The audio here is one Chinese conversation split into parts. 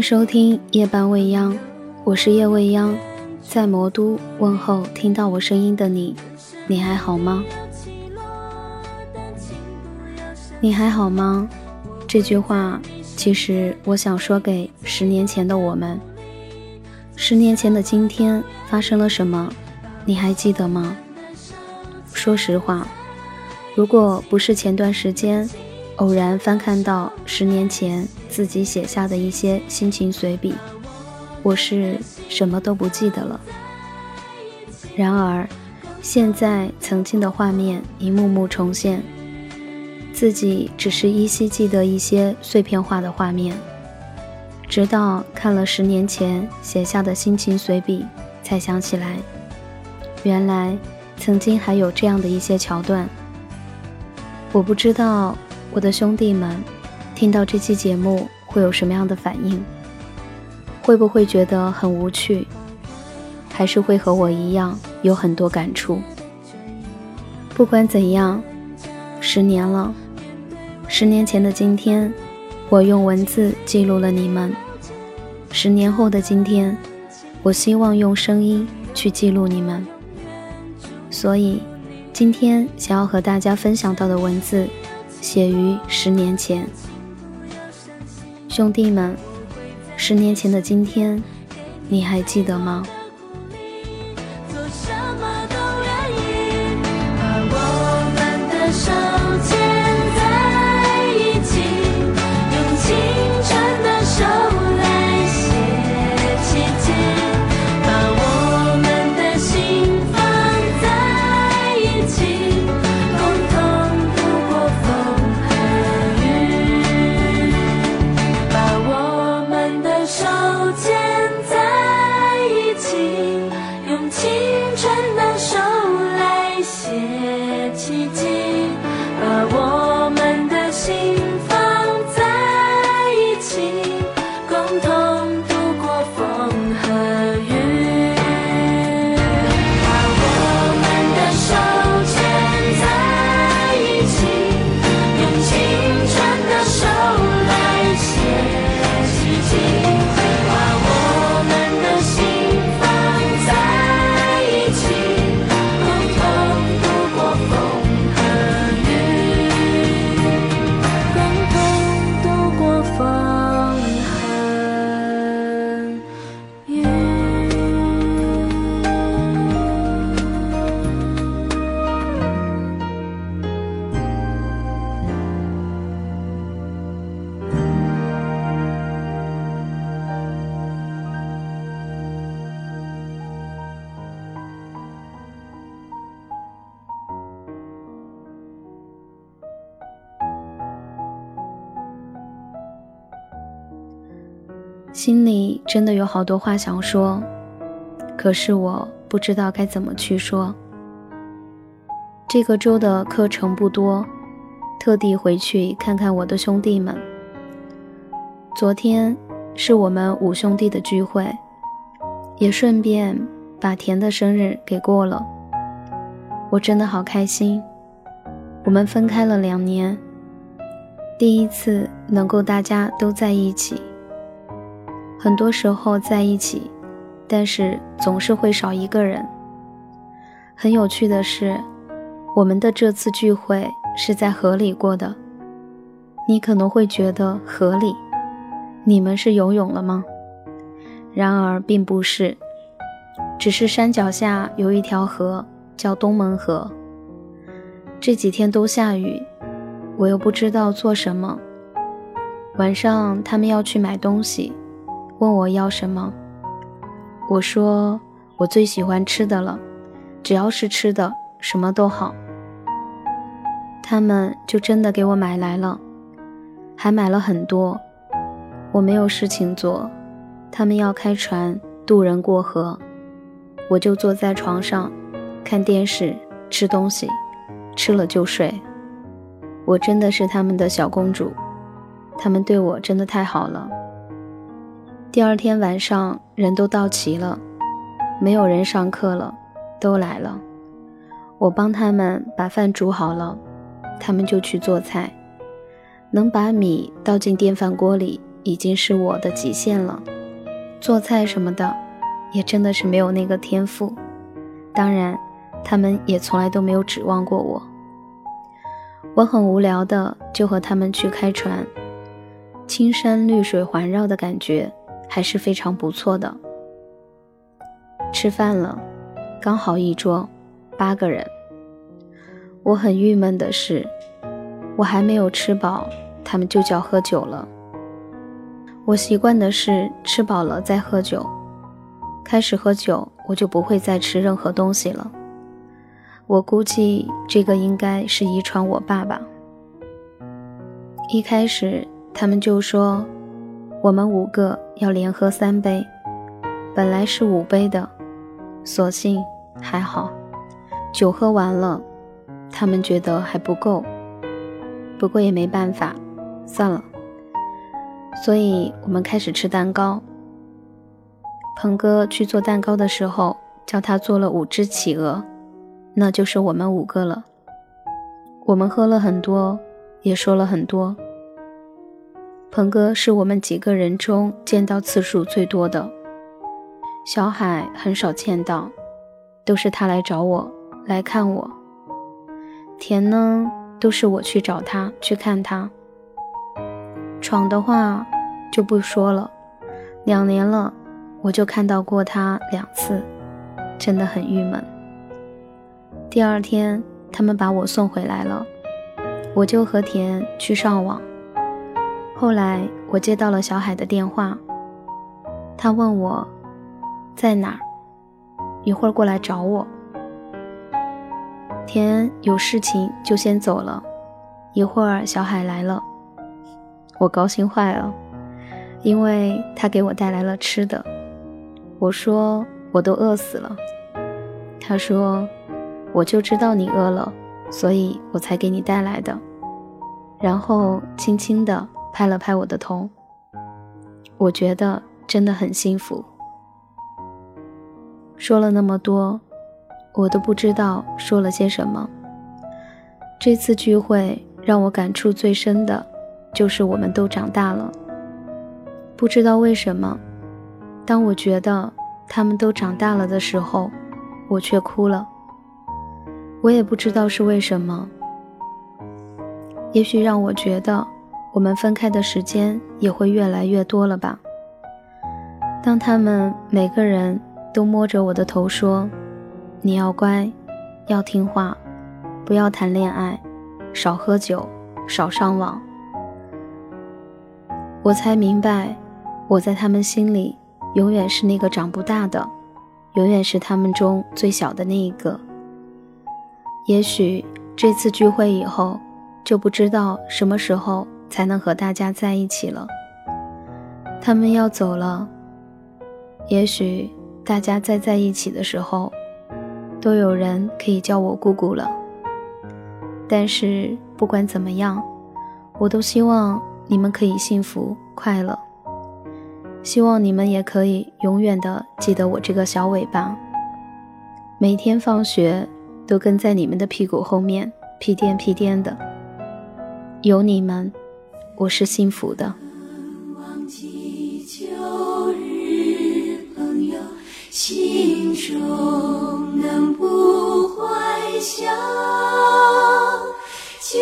迎收听夜半未央，我是夜未央，在魔都问候听到我声音的你，你还好吗？你还好吗？这句话其实我想说给十年前的我们。十年前的今天发生了什么？你还记得吗？说实话，如果不是前段时间偶然翻看到十年前自己写下的一些心情随笔，我是什么都不记得了。然而，现在曾经的画面一幕幕重现。自己只是依稀记得一些碎片化的画面，直到看了十年前写下的心情随笔，才想起来，原来曾经还有这样的一些桥段。我不知道我的兄弟们听到这期节目会有什么样的反应，会不会觉得很无趣，还是会和我一样有很多感触？不管怎样。十年了，十年前的今天，我用文字记录了你们；十年后的今天，我希望用声音去记录你们。所以，今天想要和大家分享到的文字，写于十年前。兄弟们，十年前的今天，你还记得吗？心里真的有好多话想说，可是我不知道该怎么去说。这个周的课程不多，特地回去看看我的兄弟们。昨天是我们五兄弟的聚会，也顺便把田的生日给过了。我真的好开心。我们分开了两年，第一次能够大家都在一起。很多时候在一起，但是总是会少一个人。很有趣的是，我们的这次聚会是在河里过的。你可能会觉得河里，你们是游泳了吗？然而并不是，只是山脚下有一条河叫东门河。这几天都下雨，我又不知道做什么。晚上他们要去买东西。问我要什么？我说我最喜欢吃的了，只要是吃的，什么都好。他们就真的给我买来了，还买了很多。我没有事情做，他们要开船渡人过河，我就坐在床上看电视、吃东西，吃了就睡。我真的是他们的小公主，他们对我真的太好了。第二天晚上，人都到齐了，没有人上课了，都来了。我帮他们把饭煮好了，他们就去做菜。能把米倒进电饭锅里，已经是我的极限了。做菜什么的，也真的是没有那个天赋。当然，他们也从来都没有指望过我。我很无聊的，就和他们去开船，青山绿水环绕的感觉还是非常不错的。吃饭了，刚好一桌，八个人。我很郁闷的是，我还没有吃饱，他们就叫喝酒了。我习惯的是吃饱了再喝酒，开始喝酒，我就不会再吃任何东西了。我估计这个应该是遗传我爸爸。一开始他们就说，我们五个要连喝三杯，本来是五杯的，所幸还好，酒喝完了，他们觉得还不够，不过也没办法，算了。所以我们开始吃蛋糕。鹏哥去做蛋糕的时候，叫他做了五只企鹅。那就是我们五个了。我们喝了很多，也说了很多。鹏哥是我们几个人中见到次数最多的，小海很少见到，都是他来找我来看我。田呢，都是我去找他去看他。闯的话就不说了，两年了，我就看到过他两次，真的很郁闷。第二天，他们把我送回来了，我就和田去上网。后来我接到了小海的电话，他问我在哪儿，一会儿过来找我。田有事情就先走了，一会儿小海来了，我高兴坏了，因为他给我带来了吃的。我说我都饿死了，他说。我就知道你饿了，所以我才给你带来的。然后轻轻的拍了拍我的头，我觉得真的很幸福。说了那么多，我都不知道说了些什么。这次聚会让我感触最深的，就是我们都长大了。不知道为什么，当我觉得他们都长大了的时候，我却哭了。我也不知道是为什么，也许让我觉得我们分开的时间也会越来越多了吧。当他们每个人都摸着我的头说：“你要乖，要听话，不要谈恋爱，少喝酒，少上网。”我才明白，我在他们心里永远是那个长不大的，永远是他们中最小的那一个。也许这次聚会以后，就不知道什么时候才能和大家在一起了。他们要走了，也许大家再在一起的时候，都有人可以叫我姑姑了。但是不管怎么样，我都希望你们可以幸福快乐，希望你们也可以永远的记得我这个小尾巴，每天放学。都跟在你们的屁股后面屁颠屁颠的，有你们，我是幸福的。心中能不怀想旧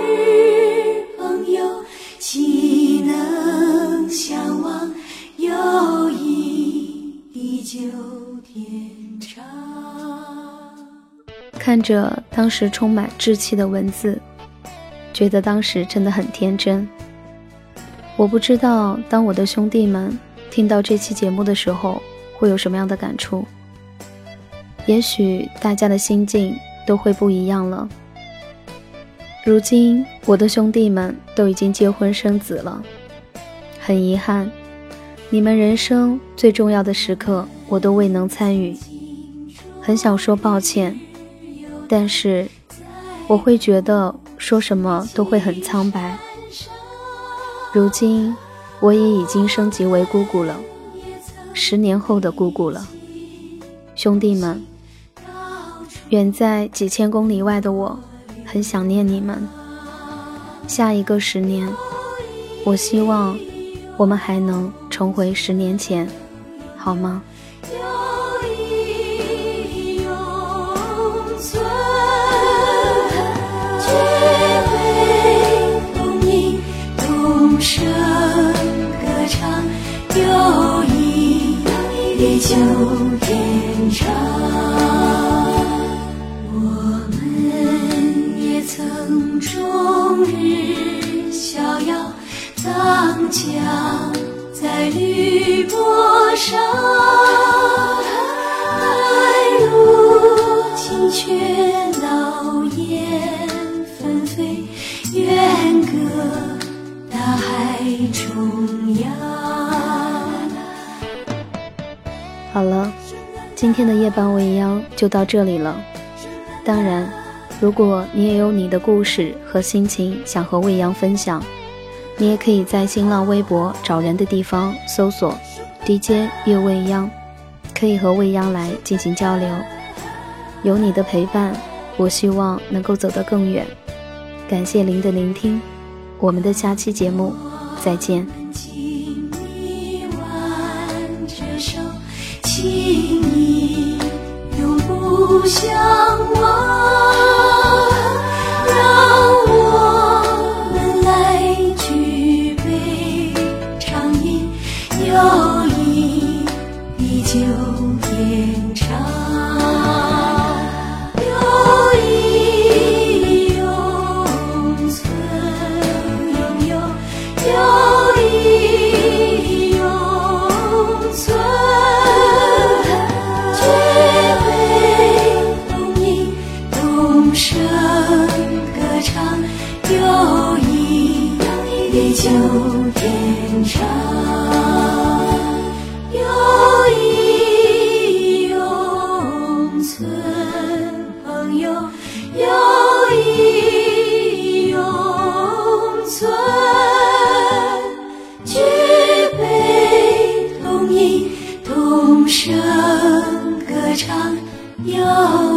日朋友，岂能相忘友谊地久天长。看着当时充满稚气的文字，觉得当时真的很天真。我不知道当我的兄弟们听到这期节目的时候会有什么样的感触。也许大家的心境都会不一样了。如今我的兄弟们都已经结婚生子了，很遗憾，你们人生最重要的时刻我都未能参与，很想说抱歉。但是，我会觉得说什么都会很苍白。如今，我也已经升级为姑姑了，十年后的姑姑了。兄弟们，远在几千公里外的我，很想念你们。下一个十年，我希望我们还能重回十年前，好吗？天长，我们也曾终日逍遥荡桨在绿波上，今天的夜半未央就到这里了。当然，如果你也有你的故事和心情想和未央分享，你也可以在新浪微博找人的地方搜索 “DJ 夜未央”，可以和未央来进行交流。有你的陪伴，我希望能够走得更远。感谢您的聆听，我们的下期节目再见。相望。有